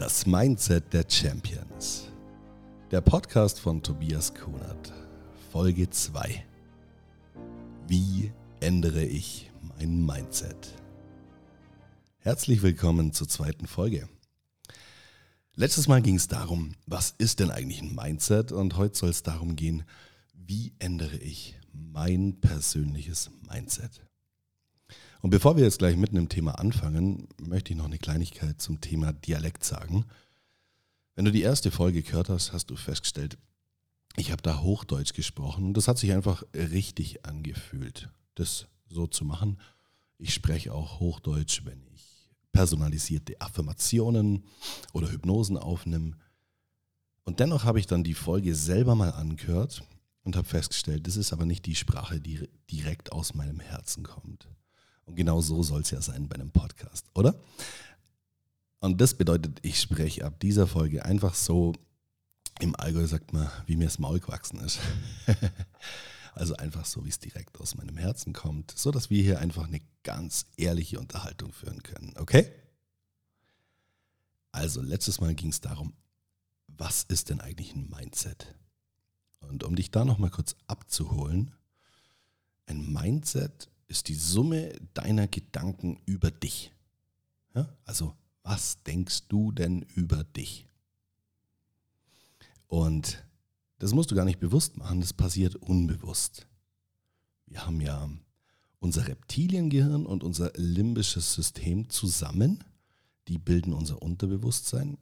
Das Mindset der Champions. Der Podcast von Tobias Kunert. Folge 2. Wie ändere ich mein Mindset? Herzlich willkommen zur zweiten Folge. Letztes Mal ging es darum, was ist denn eigentlich ein Mindset? Und heute soll es darum gehen, wie ändere ich mein persönliches Mindset? Und bevor wir jetzt gleich mitten im Thema anfangen, möchte ich noch eine Kleinigkeit zum Thema Dialekt sagen. Wenn du die erste Folge gehört hast, hast du festgestellt, ich habe da Hochdeutsch gesprochen und das hat sich einfach richtig angefühlt, das so zu machen. Ich spreche auch Hochdeutsch, wenn ich personalisierte Affirmationen oder Hypnosen aufnehme. Und dennoch habe ich dann die Folge selber mal angehört und habe festgestellt, das ist aber nicht die Sprache, die direkt aus meinem Herzen kommt. Und genau so soll es ja sein bei einem Podcast, oder? Und das bedeutet, ich spreche ab dieser Folge einfach so, im Allgäu sagt man, wie mir das Maul gewachsen ist. also einfach so, wie es direkt aus meinem Herzen kommt, so dass wir hier einfach eine ganz ehrliche Unterhaltung führen können, okay? Also letztes Mal ging es darum, was ist denn eigentlich ein Mindset? Und um dich da nochmal kurz abzuholen, ein Mindset ist die Summe deiner Gedanken über dich. Ja? Also, was denkst du denn über dich? Und das musst du gar nicht bewusst machen, das passiert unbewusst. Wir haben ja unser Reptiliengehirn und unser limbisches System zusammen. Die bilden unser Unterbewusstsein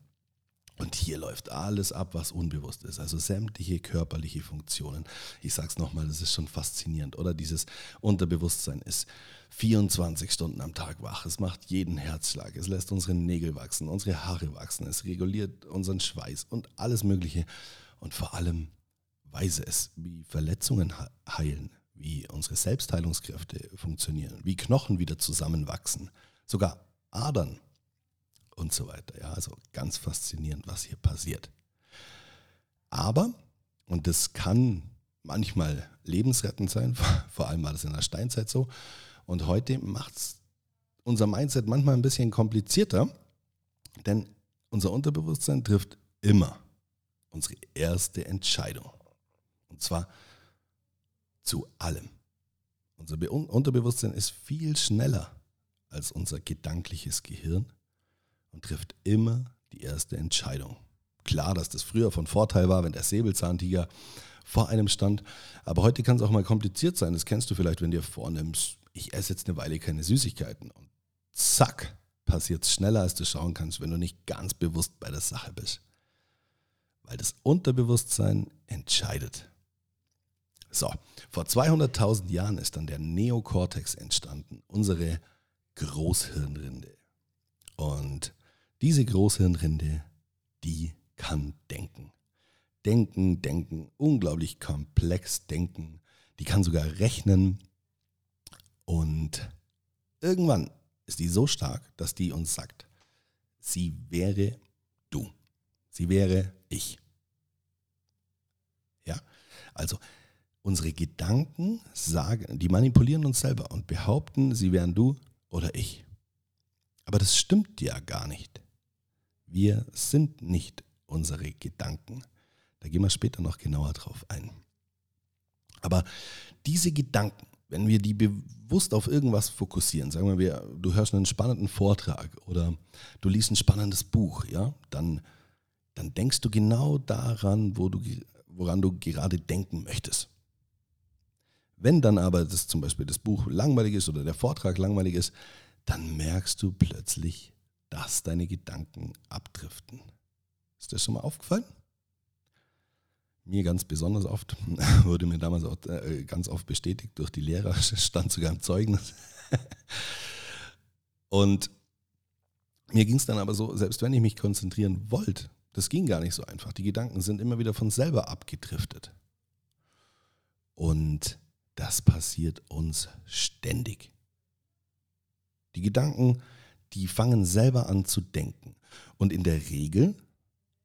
und hier läuft alles ab, was unbewusst ist. Also sämtliche körperliche Funktionen. Ich sage es nochmal, das ist schon faszinierend. Oder dieses Unterbewusstsein ist 24 Stunden am Tag wach. Es macht jeden Herzschlag. Es lässt unsere Nägel wachsen, unsere Haare wachsen. Es reguliert unseren Schweiß und alles Mögliche. Und vor allem weiß es, wie Verletzungen heilen, wie unsere Selbstheilungskräfte funktionieren, wie Knochen wieder zusammenwachsen. Sogar Adern und so weiter. Ja, also ganz faszinierend, was hier passiert. Aber, und das kann manchmal lebensrettend sein, vor allem war das in der Steinzeit so, und heute macht es unser Mindset manchmal ein bisschen komplizierter, denn unser Unterbewusstsein trifft immer unsere erste Entscheidung. Und zwar zu allem. Unser Unterbewusstsein ist viel schneller als unser gedankliches Gehirn und trifft immer die erste Entscheidung. Klar, dass das früher von Vorteil war, wenn der Säbelzahntiger vor einem stand, aber heute kann es auch mal kompliziert sein. Das kennst du vielleicht, wenn dir vornimmst, ich esse jetzt eine Weile keine Süßigkeiten und zack, passiert es schneller, als du schauen kannst, wenn du nicht ganz bewusst bei der Sache bist. Weil das Unterbewusstsein entscheidet. So, vor 200.000 Jahren ist dann der Neokortex entstanden, unsere Großhirnrinde. Und diese Großhirnrinde, die kann denken. Denken, denken, unglaublich komplex denken. Die kann sogar rechnen. Und irgendwann ist die so stark, dass die uns sagt, sie wäre du. Sie wäre ich. Ja, also unsere Gedanken sagen, die manipulieren uns selber und behaupten, sie wären du oder ich. Aber das stimmt ja gar nicht. Wir sind nicht unsere Gedanken. Da gehen wir später noch genauer drauf ein. Aber diese Gedanken, wenn wir die bewusst auf irgendwas fokussieren, sagen wir, du hörst einen spannenden Vortrag oder du liest ein spannendes Buch, ja, dann, dann denkst du genau daran, wo du, woran du gerade denken möchtest. Wenn dann aber das zum Beispiel das Buch langweilig ist oder der Vortrag langweilig ist, dann merkst du plötzlich, dass deine Gedanken abdriften. Ist das schon mal aufgefallen? Mir ganz besonders oft, wurde mir damals auch äh, ganz oft bestätigt durch die Lehrer, stand sogar im Zeugnis. Und mir ging es dann aber so, selbst wenn ich mich konzentrieren wollte, das ging gar nicht so einfach. Die Gedanken sind immer wieder von selber abgedriftet. Und das passiert uns ständig. Die Gedanken die fangen selber an zu denken. Und in der Regel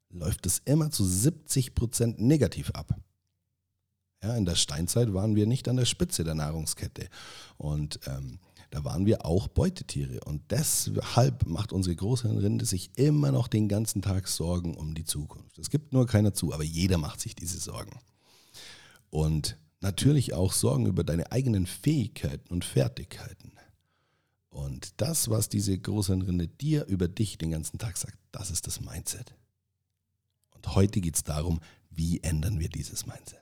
läuft es immer zu 70 Prozent negativ ab. Ja, in der Steinzeit waren wir nicht an der Spitze der Nahrungskette. Und ähm, da waren wir auch Beutetiere. Und deshalb macht unsere Großhirnrinde sich immer noch den ganzen Tag Sorgen um die Zukunft. Es gibt nur keiner zu, aber jeder macht sich diese Sorgen. Und natürlich auch Sorgen über deine eigenen Fähigkeiten und Fertigkeiten. Und das, was diese Großhirnrinde dir über dich den ganzen Tag sagt, das ist das Mindset. Und heute geht es darum, wie ändern wir dieses Mindset.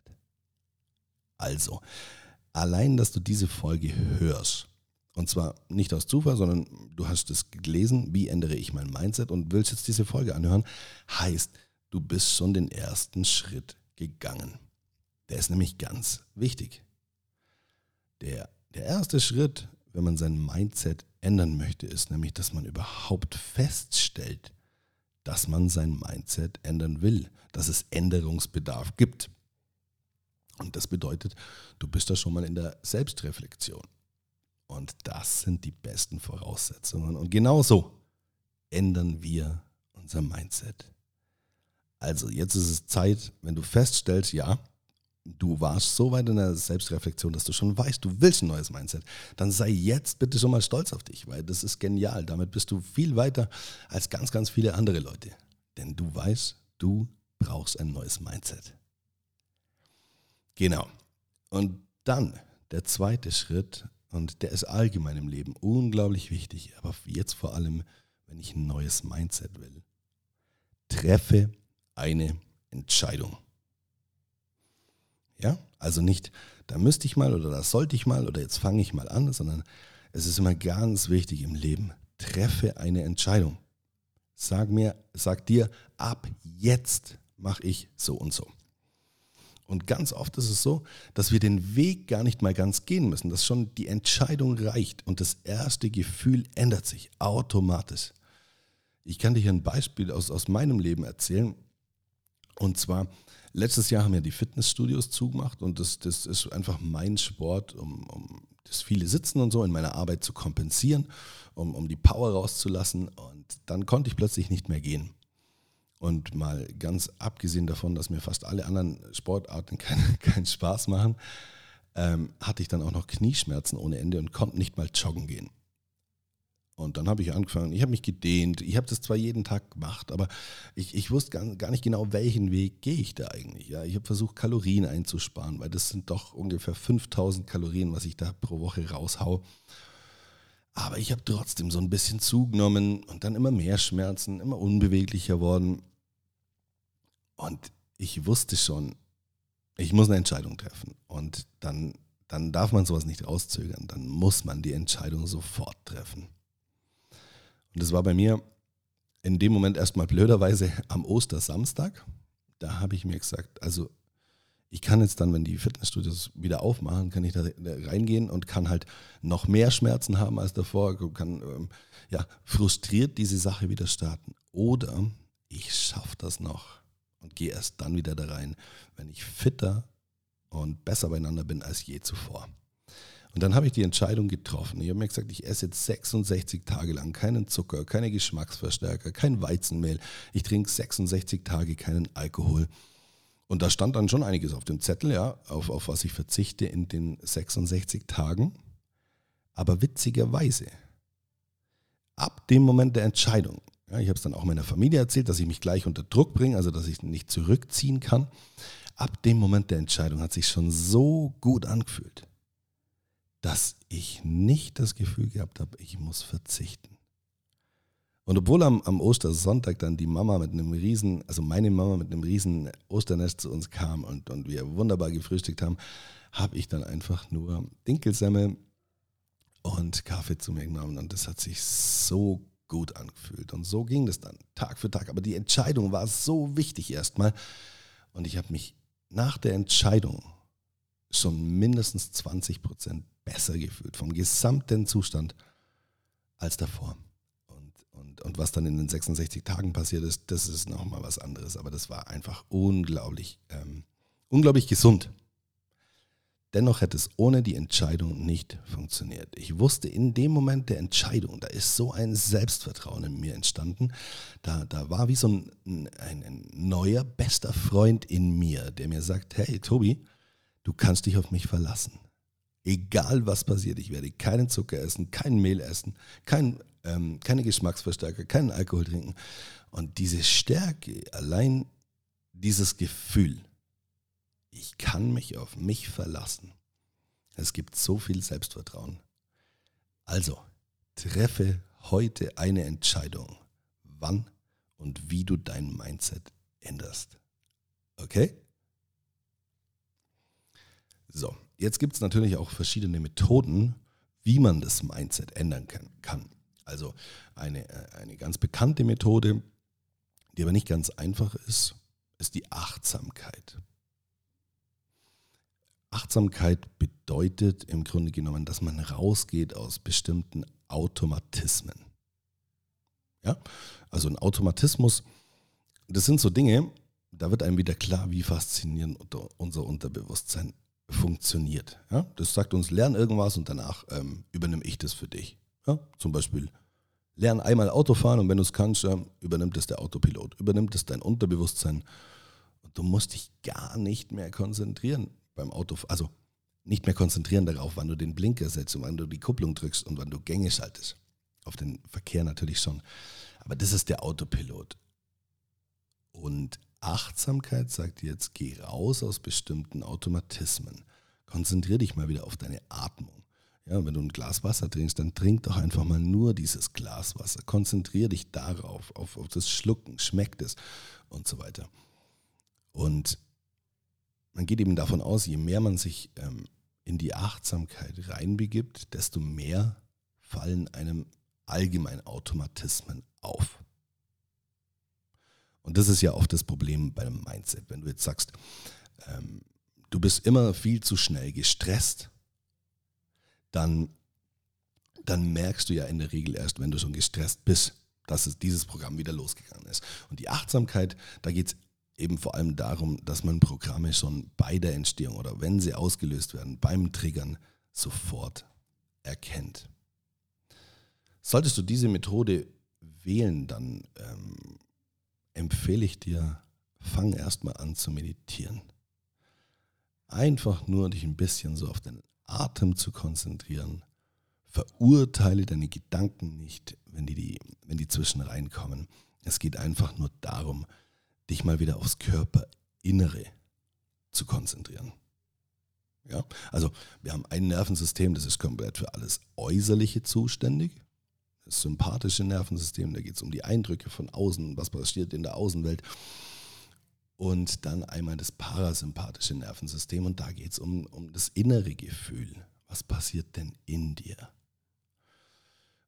Also, allein, dass du diese Folge hörst, und zwar nicht aus Zufall, sondern du hast es gelesen, wie ändere ich mein Mindset und willst jetzt diese Folge anhören, heißt, du bist schon den ersten Schritt gegangen. Der ist nämlich ganz wichtig. Der, der erste Schritt, wenn man sein Mindset ändern möchte, ist nämlich, dass man überhaupt feststellt, dass man sein Mindset ändern will, dass es Änderungsbedarf gibt. Und das bedeutet, du bist da schon mal in der Selbstreflexion. Und das sind die besten Voraussetzungen. Und genau so ändern wir unser Mindset. Also jetzt ist es Zeit, wenn du feststellst, ja, du warst so weit in der Selbstreflexion, dass du schon weißt, du willst ein neues Mindset, dann sei jetzt bitte schon mal stolz auf dich, weil das ist genial. Damit bist du viel weiter als ganz, ganz viele andere Leute. Denn du weißt, du brauchst ein neues Mindset. Genau. Und dann der zweite Schritt, und der ist allgemein im Leben unglaublich wichtig, aber jetzt vor allem, wenn ich ein neues Mindset will. Treffe eine Entscheidung. Ja, also nicht, da müsste ich mal oder da sollte ich mal oder jetzt fange ich mal an, sondern es ist immer ganz wichtig im Leben. Treffe eine Entscheidung. Sag mir, sag dir, ab jetzt mache ich so und so. Und ganz oft ist es so, dass wir den Weg gar nicht mal ganz gehen müssen, dass schon die Entscheidung reicht und das erste Gefühl ändert sich automatisch. Ich kann dir hier ein Beispiel aus, aus meinem Leben erzählen. Und zwar, letztes Jahr haben ja die Fitnessstudios zugemacht und das, das ist einfach mein Sport, um, um das viele Sitzen und so in meiner Arbeit zu kompensieren, um, um die Power rauszulassen. Und dann konnte ich plötzlich nicht mehr gehen. Und mal ganz abgesehen davon, dass mir fast alle anderen Sportarten keinen kein Spaß machen, ähm, hatte ich dann auch noch Knieschmerzen ohne Ende und konnte nicht mal joggen gehen. Und dann habe ich angefangen, ich habe mich gedehnt, ich habe das zwar jeden Tag gemacht, aber ich, ich wusste gar, gar nicht genau, welchen Weg gehe ich da eigentlich. Ja, ich habe versucht, Kalorien einzusparen, weil das sind doch ungefähr 5000 Kalorien, was ich da pro Woche raushau. Aber ich habe trotzdem so ein bisschen zugenommen und dann immer mehr Schmerzen, immer unbeweglicher worden. Und ich wusste schon, ich muss eine Entscheidung treffen. Und dann, dann darf man sowas nicht rauszögern. Dann muss man die Entscheidung sofort treffen. Und das war bei mir in dem Moment erstmal blöderweise am Ostersamstag. Da habe ich mir gesagt, also ich kann jetzt dann, wenn die Fitnessstudios wieder aufmachen, kann ich da reingehen und kann halt noch mehr Schmerzen haben als davor, kann ähm, ja frustriert diese Sache wieder starten. Oder ich schaffe das noch und gehe erst dann wieder da rein, wenn ich fitter und besser beieinander bin als je zuvor. Und dann habe ich die Entscheidung getroffen. Ich habe mir gesagt, ich esse jetzt 66 Tage lang keinen Zucker, keine Geschmacksverstärker, kein Weizenmehl. Ich trinke 66 Tage keinen Alkohol. Und da stand dann schon einiges auf dem Zettel, ja, auf, auf was ich verzichte in den 66 Tagen. Aber witzigerweise, ab dem Moment der Entscheidung, ja, ich habe es dann auch meiner Familie erzählt, dass ich mich gleich unter Druck bringe, also dass ich nicht zurückziehen kann. Ab dem Moment der Entscheidung hat sich schon so gut angefühlt, dass ich nicht das Gefühl gehabt habe, ich muss verzichten. Und obwohl am, am Ostersonntag dann die Mama mit einem riesen, also meine Mama mit einem riesen Osternest zu uns kam und, und wir wunderbar gefrühstückt haben, habe ich dann einfach nur Dinkelsemmel und Kaffee zu mir genommen und das hat sich so gut angefühlt. Und so ging das dann, Tag für Tag. Aber die Entscheidung war so wichtig erstmal. Und ich habe mich nach der Entscheidung schon mindestens 20 Prozent besser gefühlt, vom gesamten Zustand als davor. Und, und, und was dann in den 66 Tagen passiert ist, das ist nochmal was anderes. Aber das war einfach unglaublich, ähm, unglaublich gesund. Dennoch hätte es ohne die Entscheidung nicht funktioniert. Ich wusste in dem Moment der Entscheidung, da ist so ein Selbstvertrauen in mir entstanden. Da, da war wie so ein, ein, ein neuer, bester Freund in mir, der mir sagt, hey Tobi, du kannst dich auf mich verlassen. Egal was passiert, ich werde keinen Zucker essen, kein Mehl essen, kein, ähm, keine Geschmacksverstärker, keinen Alkohol trinken. Und diese Stärke, allein dieses Gefühl, ich kann mich auf mich verlassen. Es gibt so viel Selbstvertrauen. Also, treffe heute eine Entscheidung, wann und wie du dein Mindset änderst. Okay? So, jetzt gibt es natürlich auch verschiedene Methoden, wie man das Mindset ändern kann. Also eine, äh, eine ganz bekannte Methode, die aber nicht ganz einfach ist, ist die Achtsamkeit. Achtsamkeit bedeutet im Grunde genommen, dass man rausgeht aus bestimmten Automatismen. Ja? Also ein Automatismus, das sind so Dinge, da wird einem wieder klar, wie faszinierend unser Unterbewusstsein funktioniert. Ja? Das sagt uns, lern irgendwas und danach ähm, übernehme ich das für dich. Ja? Zum Beispiel, lern einmal Autofahren und wenn du es kannst, ja, übernimmt es der Autopilot, übernimmt es dein Unterbewusstsein. Und du musst dich gar nicht mehr konzentrieren beim Autofahren. Also nicht mehr konzentrieren darauf, wann du den Blinker setzt und wann du die Kupplung drückst und wann du Gänge schaltest. Auf den Verkehr natürlich schon. Aber das ist der Autopilot. Und Achtsamkeit sagt jetzt, geh raus aus bestimmten Automatismen. Konzentrier dich mal wieder auf deine Atmung. Ja, wenn du ein Glas Wasser trinkst, dann trink doch einfach mal nur dieses Glas Wasser. Konzentrier dich darauf, auf, auf das Schlucken, schmeckt es und so weiter. Und man geht eben davon aus, je mehr man sich ähm, in die Achtsamkeit reinbegibt, desto mehr fallen einem allgemein Automatismen auf. Und das ist ja oft das Problem bei einem Mindset. Wenn du jetzt sagst, ähm, du bist immer viel zu schnell gestresst, dann, dann merkst du ja in der Regel erst, wenn du schon gestresst bist, dass es dieses Programm wieder losgegangen ist. Und die Achtsamkeit, da geht es eben vor allem darum, dass man Programme schon bei der Entstehung oder wenn sie ausgelöst werden, beim Triggern sofort erkennt. Solltest du diese Methode wählen, dann ähm, empfehle ich dir, fang erstmal an zu meditieren. Einfach nur dich ein bisschen so auf den Atem zu konzentrieren. Verurteile deine Gedanken nicht, wenn die, die, wenn die zwischen reinkommen. Es geht einfach nur darum, dich mal wieder aufs Körperinnere zu konzentrieren. Ja? Also wir haben ein Nervensystem, das ist komplett für alles Äußerliche zuständig das sympathische Nervensystem, da geht es um die Eindrücke von außen, was passiert in der Außenwelt. Und dann einmal das parasympathische Nervensystem und da geht es um, um das innere Gefühl. Was passiert denn in dir?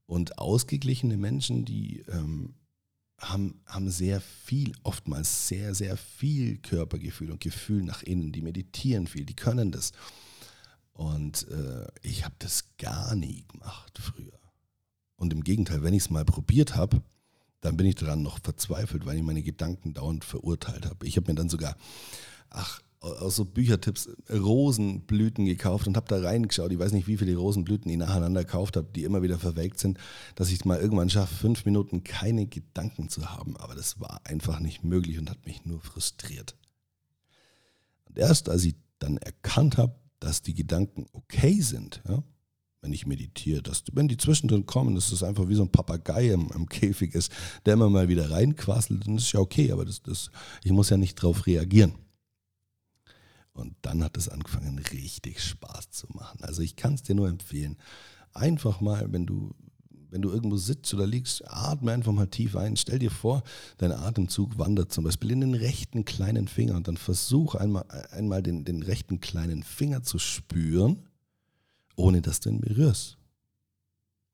Und ausgeglichene Menschen, die ähm, haben, haben sehr viel, oftmals sehr, sehr viel Körpergefühl und Gefühl nach innen. Die meditieren viel, die können das. Und äh, ich habe das gar nie gemacht früher. Und im Gegenteil, wenn ich es mal probiert habe, dann bin ich daran noch verzweifelt, weil ich meine Gedanken dauernd verurteilt habe. Ich habe mir dann sogar, ach, aus so Büchertipps Rosenblüten gekauft und habe da reingeschaut. Ich weiß nicht, wie viele Rosenblüten ich nacheinander gekauft habe, die immer wieder verwelkt sind, dass ich es mal irgendwann schaffe, fünf Minuten keine Gedanken zu haben. Aber das war einfach nicht möglich und hat mich nur frustriert. Und erst als ich dann erkannt habe, dass die Gedanken okay sind, ja, wenn ich meditiere. Dass, wenn die zwischendrin kommen, dass das einfach wie so ein Papagei im, im Käfig ist, der immer mal wieder reinquasselt, dann ist ja okay, aber das, das, ich muss ja nicht darauf reagieren. Und dann hat es angefangen, richtig Spaß zu machen. Also ich kann es dir nur empfehlen, einfach mal, wenn du, wenn du irgendwo sitzt oder liegst, atme einfach mal tief ein. Stell dir vor, dein Atemzug wandert zum Beispiel in den rechten kleinen Finger und dann versuch einmal, einmal den, den rechten kleinen Finger zu spüren ohne dass du ihn berührst.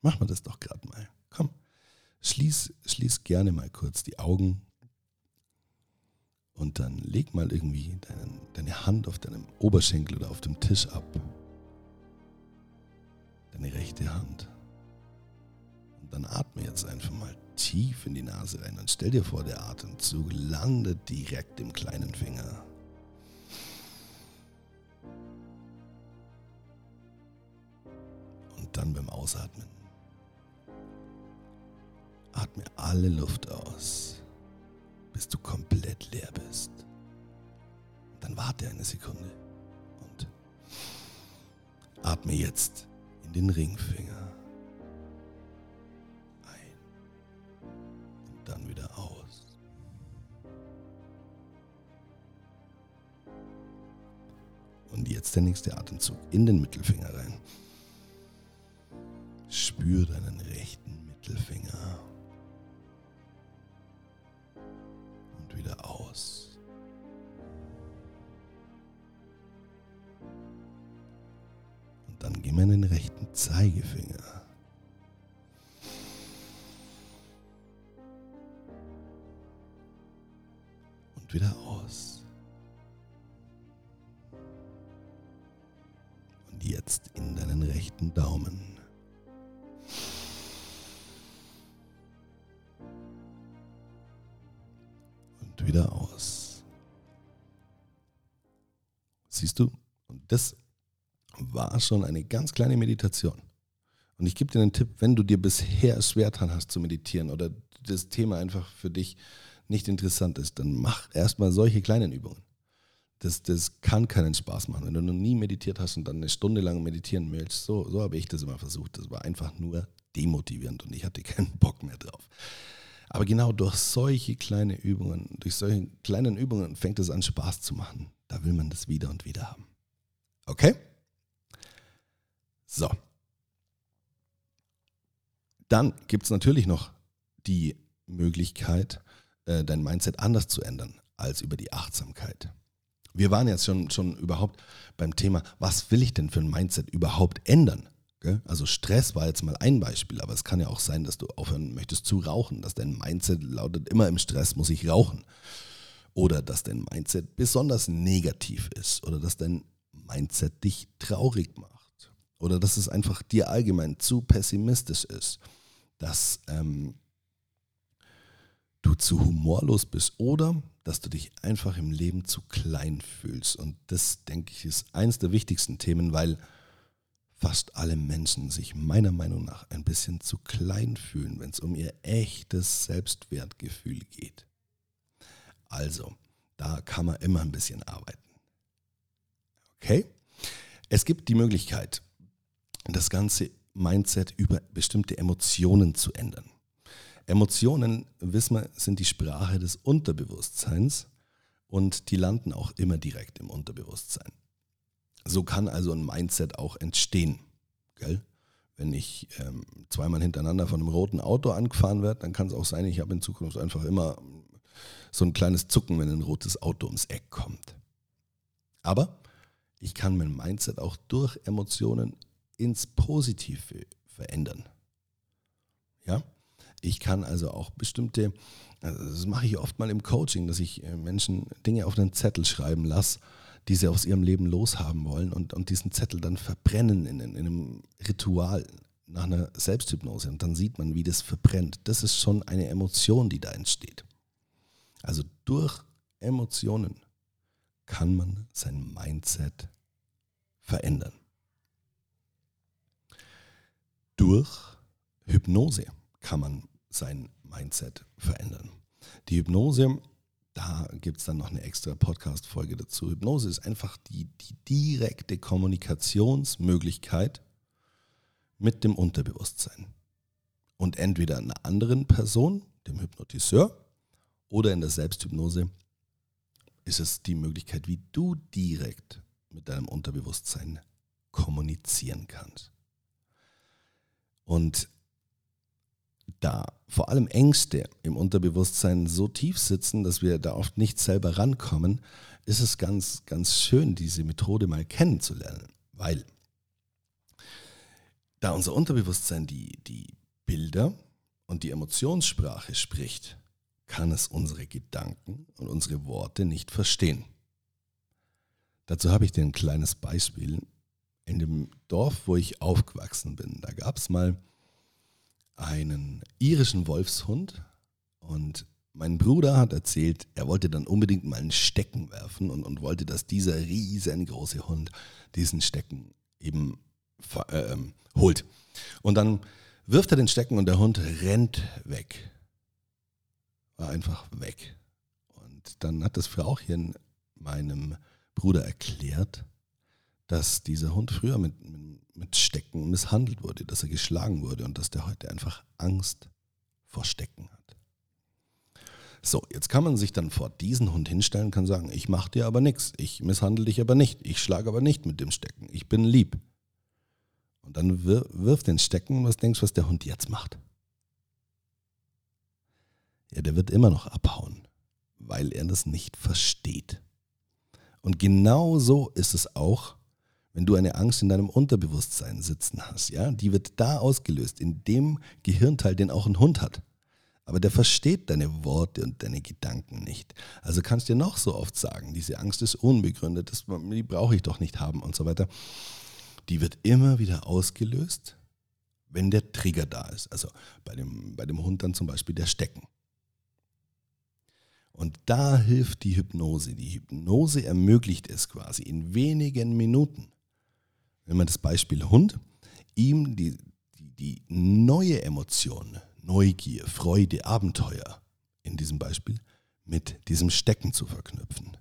Mach mal das doch gerade mal. Komm, schließ, schließ gerne mal kurz die Augen und dann leg mal irgendwie deinen, deine Hand auf deinem Oberschenkel oder auf dem Tisch ab. Deine rechte Hand. Und dann atme jetzt einfach mal tief in die Nase rein und stell dir vor, der Atemzug landet direkt im kleinen Finger. Dann beim Ausatmen. Atme alle Luft aus, bis du komplett leer bist. Dann warte eine Sekunde und Atme jetzt in den Ringfinger ein und dann wieder aus. Und jetzt der nächste Atemzug in den Mittelfinger rein. Spür deinen rechten Mittelfinger. Und wieder aus. Und dann mal in den rechten Zeigefinger. Und wieder aus. Und jetzt in deinen rechten Daumen. Das war schon eine ganz kleine Meditation. Und ich gebe dir einen Tipp, wenn du dir bisher schwer dran hast zu meditieren oder das Thema einfach für dich nicht interessant ist, dann mach erstmal solche kleinen Übungen. Das, das kann keinen Spaß machen. Wenn du noch nie meditiert hast und dann eine Stunde lang meditieren willst, so, so habe ich das immer versucht. Das war einfach nur demotivierend und ich hatte keinen Bock mehr drauf. Aber genau durch solche kleine Übungen, durch solche kleinen Übungen fängt es an Spaß zu machen. Da will man das wieder und wieder haben. Okay? So. Dann gibt es natürlich noch die Möglichkeit, äh, dein Mindset anders zu ändern als über die Achtsamkeit. Wir waren jetzt schon, schon überhaupt beim Thema, was will ich denn für ein Mindset überhaupt ändern? Also Stress war jetzt mal ein Beispiel, aber es kann ja auch sein, dass du aufhören möchtest zu rauchen, dass dein Mindset lautet, immer im Stress muss ich rauchen. Oder dass dein Mindset besonders negativ ist oder dass dein Mindset dich traurig macht. Oder dass es einfach dir allgemein zu pessimistisch ist, dass ähm, du zu humorlos bist oder dass du dich einfach im Leben zu klein fühlst. Und das, denke ich, ist eines der wichtigsten Themen, weil fast alle Menschen sich meiner Meinung nach ein bisschen zu klein fühlen, wenn es um ihr echtes Selbstwertgefühl geht. Also, da kann man immer ein bisschen arbeiten. Okay? Es gibt die Möglichkeit, das ganze Mindset über bestimmte Emotionen zu ändern. Emotionen, wissen wir, sind die Sprache des Unterbewusstseins und die landen auch immer direkt im Unterbewusstsein. So kann also ein Mindset auch entstehen. Gell? Wenn ich ähm, zweimal hintereinander von einem roten Auto angefahren werde, dann kann es auch sein, ich habe in Zukunft einfach immer so ein kleines Zucken, wenn ein rotes Auto ums Eck kommt. Aber ich kann mein Mindset auch durch Emotionen ins Positive verändern. Ja? Ich kann also auch bestimmte, also das mache ich oft mal im Coaching, dass ich äh, Menschen Dinge auf einen Zettel schreiben lasse, die sie aus ihrem Leben loshaben wollen und, und diesen Zettel dann verbrennen in, in einem Ritual nach einer Selbsthypnose. Und dann sieht man, wie das verbrennt. Das ist schon eine Emotion, die da entsteht. Also durch Emotionen kann man sein Mindset verändern. Durch Hypnose kann man sein Mindset verändern. Die Hypnose, da gibt es dann noch eine extra Podcast-Folge dazu. Hypnose ist einfach die, die direkte Kommunikationsmöglichkeit mit dem Unterbewusstsein. Und entweder einer anderen Person, dem Hypnotiseur, oder in der Selbsthypnose ist es die Möglichkeit, wie du direkt mit deinem Unterbewusstsein kommunizieren kannst. Und da vor allem Ängste im Unterbewusstsein so tief sitzen, dass wir da oft nicht selber rankommen, ist es ganz, ganz schön, diese Methode mal kennenzulernen. Weil da unser Unterbewusstsein die, die Bilder und die Emotionssprache spricht, kann es unsere Gedanken und unsere Worte nicht verstehen. Dazu habe ich dir ein kleines Beispiel. In dem Dorf, wo ich aufgewachsen bin, da gab es mal einen irischen Wolfshund und mein Bruder hat erzählt, er wollte dann unbedingt mal einen Stecken werfen und, und wollte, dass dieser riesengroße Hund diesen Stecken eben äh, holt. Und dann wirft er den Stecken und der Hund rennt weg. War einfach weg. Und dann hat das Frauchen meinem Bruder erklärt, dass dieser Hund früher mit, mit Stecken misshandelt wurde, dass er geschlagen wurde und dass der heute einfach Angst vor Stecken hat. So, jetzt kann man sich dann vor diesen Hund hinstellen kann sagen, ich mache dir aber nichts, ich misshandle dich aber nicht, ich schlage aber nicht mit dem Stecken, ich bin lieb. Und dann wir, wirf den Stecken, was denkst du, was der Hund jetzt macht? Ja, der wird immer noch abhauen, weil er das nicht versteht. Und genau so ist es auch, wenn du eine Angst in deinem Unterbewusstsein sitzen hast. Ja, die wird da ausgelöst, in dem Gehirnteil, den auch ein Hund hat. Aber der versteht deine Worte und deine Gedanken nicht. Also kannst du dir noch so oft sagen, diese Angst ist unbegründet, das, die brauche ich doch nicht haben und so weiter. Die wird immer wieder ausgelöst, wenn der Trigger da ist. Also bei dem, bei dem Hund dann zum Beispiel der Stecken. Und da hilft die Hypnose. Die Hypnose ermöglicht es quasi in wenigen Minuten, wenn man das Beispiel Hund, ihm die, die, die neue Emotion, Neugier, Freude, Abenteuer in diesem Beispiel mit diesem Stecken zu verknüpfen.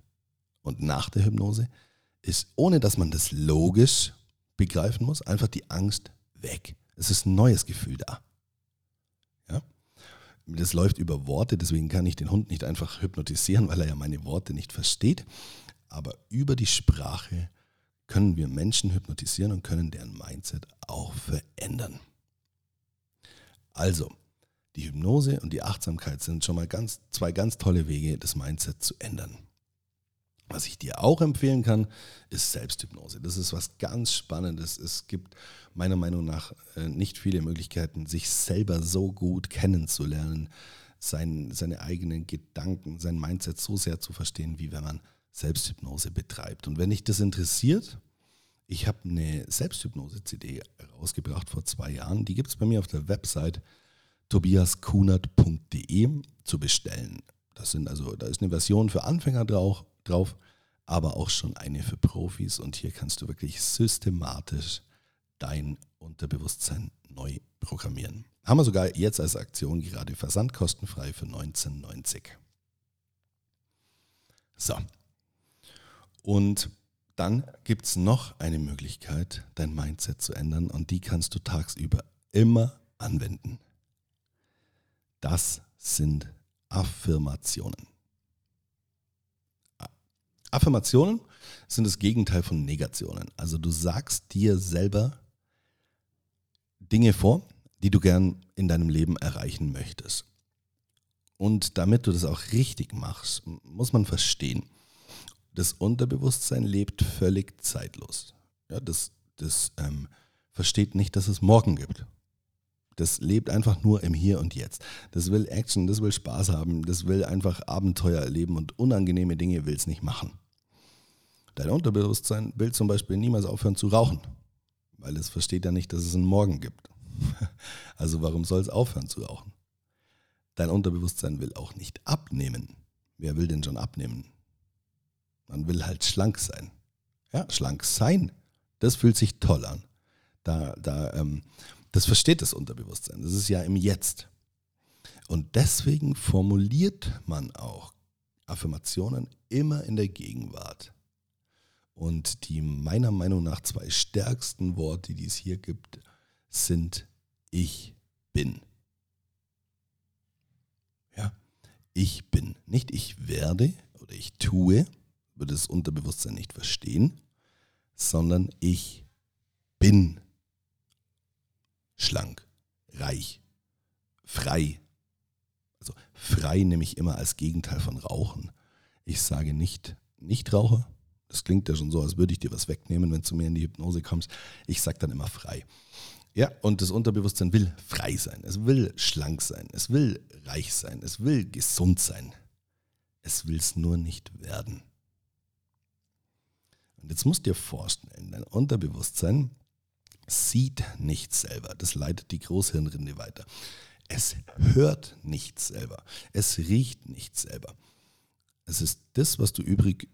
Und nach der Hypnose ist, ohne dass man das logisch begreifen muss, einfach die Angst weg. Es ist ein neues Gefühl da. Ja? Das läuft über Worte, deswegen kann ich den Hund nicht einfach hypnotisieren, weil er ja meine Worte nicht versteht. Aber über die Sprache können wir Menschen hypnotisieren und können deren Mindset auch verändern. Also, die Hypnose und die Achtsamkeit sind schon mal ganz, zwei ganz tolle Wege, das Mindset zu ändern. Was ich dir auch empfehlen kann, ist Selbsthypnose. Das ist was ganz Spannendes. Es gibt meiner Meinung nach äh, nicht viele Möglichkeiten, sich selber so gut kennenzulernen, sein, seine eigenen Gedanken, sein Mindset so sehr zu verstehen, wie wenn man Selbsthypnose betreibt. Und wenn dich das interessiert, ich habe eine Selbsthypnose-CD rausgebracht vor zwei Jahren. Die gibt es bei mir auf der Website tobiaskunert.de zu bestellen. Das sind also, da ist eine Version für Anfänger drauf, drauf, aber auch schon eine für Profis. Und hier kannst du wirklich systematisch dein Unterbewusstsein neu programmieren. Haben wir sogar jetzt als Aktion gerade versandkostenfrei für 19,90. So. Und dann gibt es noch eine Möglichkeit, dein Mindset zu ändern und die kannst du tagsüber immer anwenden. Das sind Affirmationen. Affirmationen sind das Gegenteil von Negationen. Also du sagst dir selber Dinge vor, die du gern in deinem Leben erreichen möchtest. Und damit du das auch richtig machst, muss man verstehen, das Unterbewusstsein lebt völlig zeitlos. Ja, das das ähm, versteht nicht, dass es morgen gibt. Das lebt einfach nur im Hier und Jetzt. Das will Action, das will Spaß haben, das will einfach Abenteuer erleben und unangenehme Dinge will es nicht machen. Dein Unterbewusstsein will zum Beispiel niemals aufhören zu rauchen, weil es versteht ja nicht, dass es einen Morgen gibt. Also warum soll es aufhören zu rauchen? Dein Unterbewusstsein will auch nicht abnehmen. Wer will denn schon abnehmen? Man will halt schlank sein. Ja, schlank sein, das fühlt sich toll an. Da, da ähm, das versteht das Unterbewusstsein. Das ist ja im Jetzt. Und deswegen formuliert man auch Affirmationen immer in der Gegenwart. Und die meiner Meinung nach zwei stärksten Worte, die es hier gibt, sind ich bin. Ja, ich bin. Nicht ich werde oder ich tue, würde das Unterbewusstsein nicht verstehen, sondern ich bin schlank, reich, frei. Also frei nehme ich immer als Gegenteil von Rauchen. Ich sage nicht Nichtraucher. Das klingt ja schon so, als würde ich dir was wegnehmen, wenn du mir in die Hypnose kommst. Ich sage dann immer frei. Ja, und das Unterbewusstsein will frei sein. Es will schlank sein. Es will reich sein. Es will gesund sein. Es will es nur nicht werden. Und jetzt musst du dir vorstellen, dein Unterbewusstsein sieht nichts selber. Das leitet die Großhirnrinde weiter. Es hört nichts selber. Es riecht nichts selber. Es ist das, was du übrig,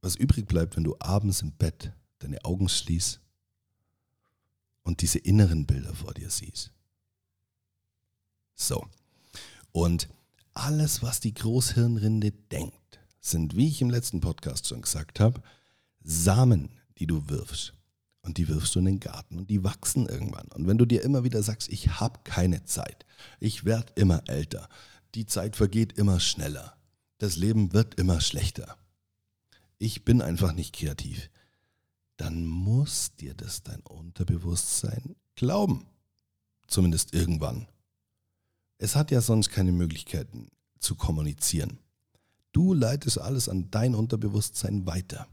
was übrig bleibt, wenn du abends im Bett deine Augen schließt und diese inneren Bilder vor dir siehst. So. Und alles, was die Großhirnrinde denkt, sind, wie ich im letzten Podcast schon gesagt habe, Samen, die du wirfst. Und die wirfst du in den Garten und die wachsen irgendwann. Und wenn du dir immer wieder sagst, ich habe keine Zeit, ich werde immer älter, die Zeit vergeht immer schneller, das Leben wird immer schlechter, ich bin einfach nicht kreativ, dann muss dir das dein Unterbewusstsein glauben. Zumindest irgendwann. Es hat ja sonst keine Möglichkeiten zu kommunizieren. Du leitest alles an dein Unterbewusstsein weiter.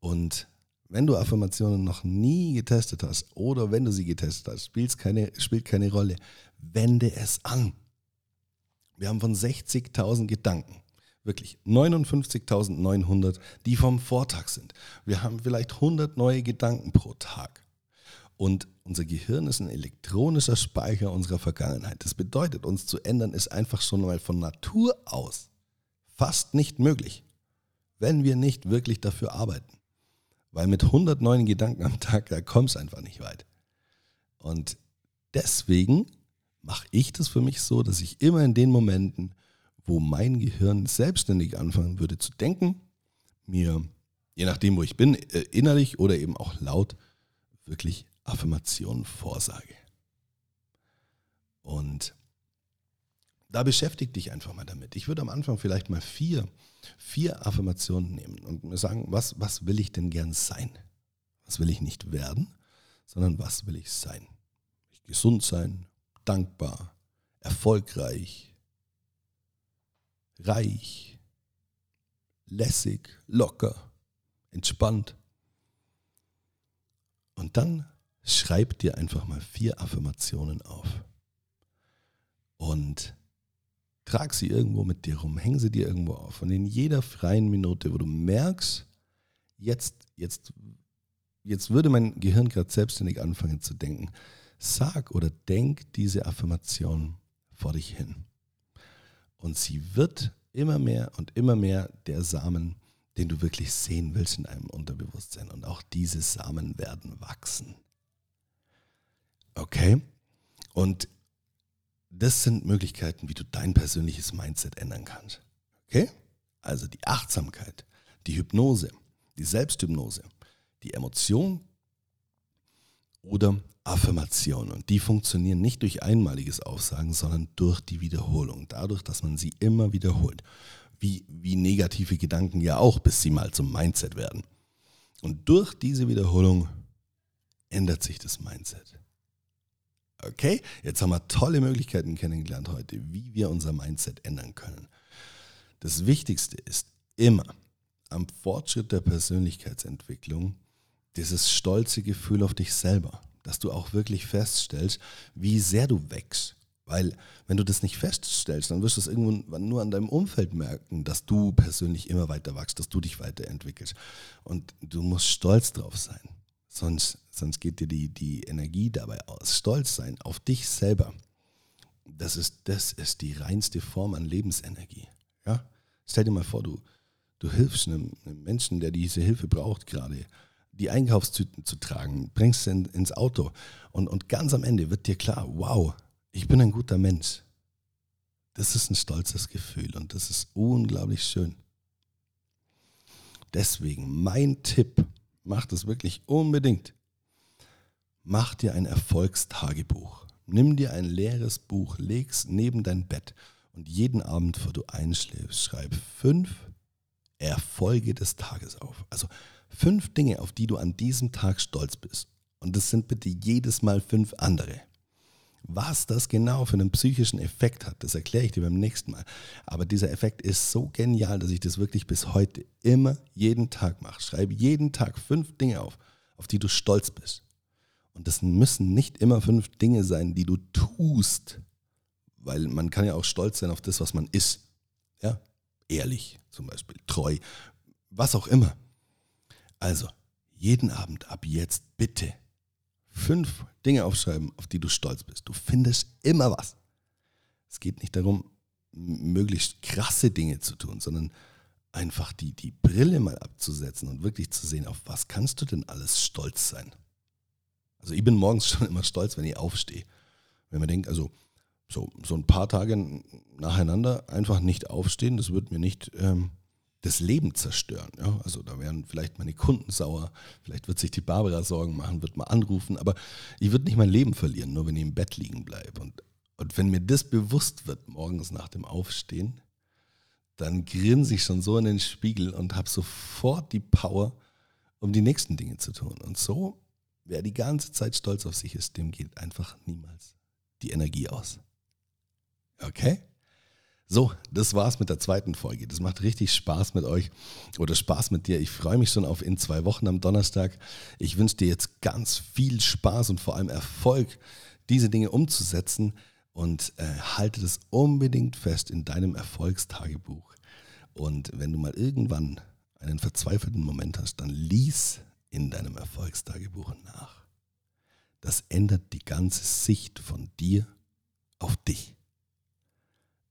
Und wenn du Affirmationen noch nie getestet hast oder wenn du sie getestet hast, spielt keine, spielt keine Rolle. Wende es an. Wir haben von 60.000 Gedanken, wirklich 59.900, die vom Vortag sind. Wir haben vielleicht 100 neue Gedanken pro Tag. Und unser Gehirn ist ein elektronischer Speicher unserer Vergangenheit. Das bedeutet, uns zu ändern ist einfach schon mal von Natur aus fast nicht möglich, wenn wir nicht wirklich dafür arbeiten. Weil mit 100 neuen Gedanken am Tag, da kommst du einfach nicht weit. Und deswegen mache ich das für mich so, dass ich immer in den Momenten, wo mein Gehirn selbstständig anfangen würde zu denken, mir, je nachdem, wo ich bin, äh, innerlich oder eben auch laut, wirklich Affirmationen vorsage. Und da beschäftige dich einfach mal damit. Ich würde am Anfang vielleicht mal vier, vier Affirmationen nehmen und mir sagen, was, was will ich denn gern sein? Was will ich nicht werden, sondern was will ich sein? Ich gesund sein, dankbar, erfolgreich, reich, lässig, locker, entspannt. Und dann schreib dir einfach mal vier Affirmationen auf. Und trag sie irgendwo mit dir rum, häng sie dir irgendwo auf. Und in jeder freien Minute, wo du merkst, jetzt, jetzt, jetzt würde mein Gehirn gerade selbstständig anfangen zu denken, sag oder denk diese Affirmation vor dich hin. Und sie wird immer mehr und immer mehr der Samen, den du wirklich sehen willst in einem Unterbewusstsein. Und auch diese Samen werden wachsen. Okay? Und das sind Möglichkeiten, wie du dein persönliches Mindset ändern kannst. Okay? Also die Achtsamkeit, die Hypnose, die Selbsthypnose, die Emotion oder Affirmation. Und die funktionieren nicht durch einmaliges Aufsagen, sondern durch die Wiederholung. Dadurch, dass man sie immer wiederholt. Wie, wie negative Gedanken ja auch, bis sie mal zum Mindset werden. Und durch diese Wiederholung ändert sich das Mindset. Okay, jetzt haben wir tolle Möglichkeiten kennengelernt heute, wie wir unser Mindset ändern können. Das Wichtigste ist immer am Fortschritt der Persönlichkeitsentwicklung dieses stolze Gefühl auf dich selber, dass du auch wirklich feststellst, wie sehr du wächst. Weil wenn du das nicht feststellst, dann wirst du es irgendwann nur an deinem Umfeld merken, dass du persönlich immer weiter wachst, dass du dich weiterentwickelst. Und du musst stolz drauf sein. Sonst, sonst geht dir die, die Energie dabei aus. Stolz sein auf dich selber. Das ist, das ist die reinste Form an Lebensenergie. Ja? Stell dir mal vor, du, du hilfst einem, einem Menschen, der diese Hilfe braucht gerade, die Einkaufstüten zu tragen, bringst sie in, ins Auto und, und ganz am Ende wird dir klar, wow, ich bin ein guter Mensch. Das ist ein stolzes Gefühl und das ist unglaublich schön. Deswegen mein Tipp mach das wirklich unbedingt. Mach dir ein Erfolgstagebuch. Nimm dir ein leeres Buch, leg's neben dein Bett und jeden Abend, bevor du einschläfst, schreib fünf Erfolge des Tages auf. Also fünf Dinge, auf die du an diesem Tag stolz bist. Und das sind bitte jedes Mal fünf andere. Was das genau für einen psychischen Effekt hat, das erkläre ich dir beim nächsten Mal. Aber dieser Effekt ist so genial, dass ich das wirklich bis heute immer jeden Tag mache. Schreibe jeden Tag fünf Dinge auf, auf die du stolz bist. Und das müssen nicht immer fünf Dinge sein, die du tust, weil man kann ja auch stolz sein auf das, was man ist. Ja, ehrlich zum Beispiel, treu, was auch immer. Also, jeden Abend ab jetzt bitte fünf Dinge aufschreiben, auf die du stolz bist. Du findest immer was. Es geht nicht darum, möglichst krasse Dinge zu tun, sondern einfach die, die Brille mal abzusetzen und wirklich zu sehen, auf was kannst du denn alles stolz sein. Also ich bin morgens schon immer stolz, wenn ich aufstehe. Wenn man denkt, also so, so ein paar Tage nacheinander einfach nicht aufstehen, das wird mir nicht ähm, das Leben zerstören. Ja? Also da wären vielleicht meine Kunden sauer, vielleicht wird sich die Barbara Sorgen machen, wird mal anrufen, aber ich würde nicht mein Leben verlieren, nur wenn ich im Bett liegen bleibe. Und, und wenn mir das bewusst wird, morgens nach dem Aufstehen, dann grinse ich schon so in den Spiegel und habe sofort die Power, um die nächsten Dinge zu tun. Und so, wer die ganze Zeit stolz auf sich ist, dem geht einfach niemals die Energie aus. Okay? So, das war's mit der zweiten Folge. Das macht richtig Spaß mit euch oder Spaß mit dir. Ich freue mich schon auf in zwei Wochen am Donnerstag. Ich wünsche dir jetzt ganz viel Spaß und vor allem Erfolg, diese Dinge umzusetzen und äh, halte das unbedingt fest in deinem Erfolgstagebuch. Und wenn du mal irgendwann einen verzweifelten Moment hast, dann lies in deinem Erfolgstagebuch nach. Das ändert die ganze Sicht von dir auf dich.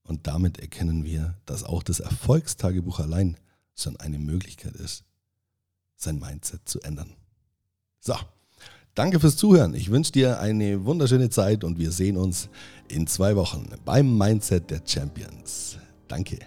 Und damit erkennen wir, dass auch das Erfolgstagebuch allein schon eine Möglichkeit ist, sein Mindset zu ändern. So, danke fürs Zuhören. Ich wünsche dir eine wunderschöne Zeit und wir sehen uns in zwei Wochen beim Mindset der Champions. Danke.